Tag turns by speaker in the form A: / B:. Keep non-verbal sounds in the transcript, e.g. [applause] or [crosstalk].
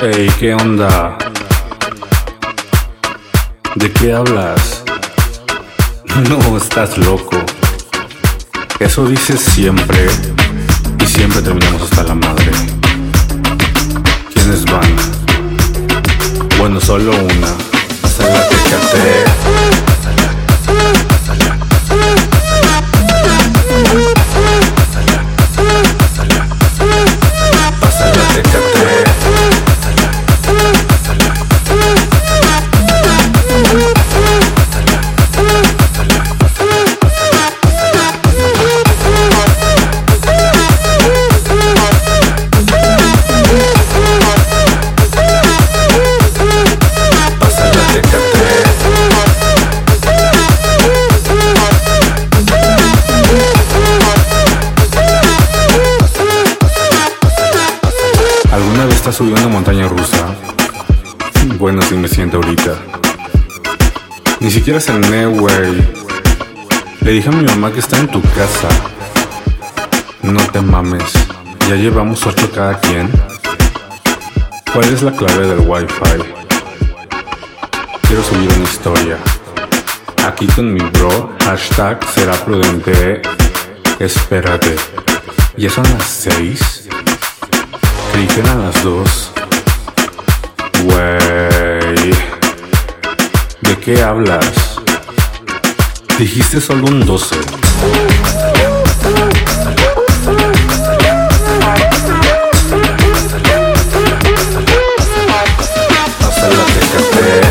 A: Ey, ¿qué onda? ¿De qué hablas? [laughs] No, estás loco. Eso dices siempre y siempre terminamos hasta la madre. ¿Quiénes van? Bueno, solo una. Hasta la te ¿Alguna vez estás subido una montaña rusa? Bueno, si me siento ahorita. Ni siquiera cené, güey. Le dije a mi mamá que está en tu casa. No te mames. Ya llevamos ocho cada quien. ¿Cuál es la clave del wifi? Quiero subir una historia. Aquí con mi bro, hashtag será prudente. Espérate. ¿Ya son las seis? apliquen a las dos. Wey, ¿de qué hablas? Dijiste solo un 12. Hasta la TKT.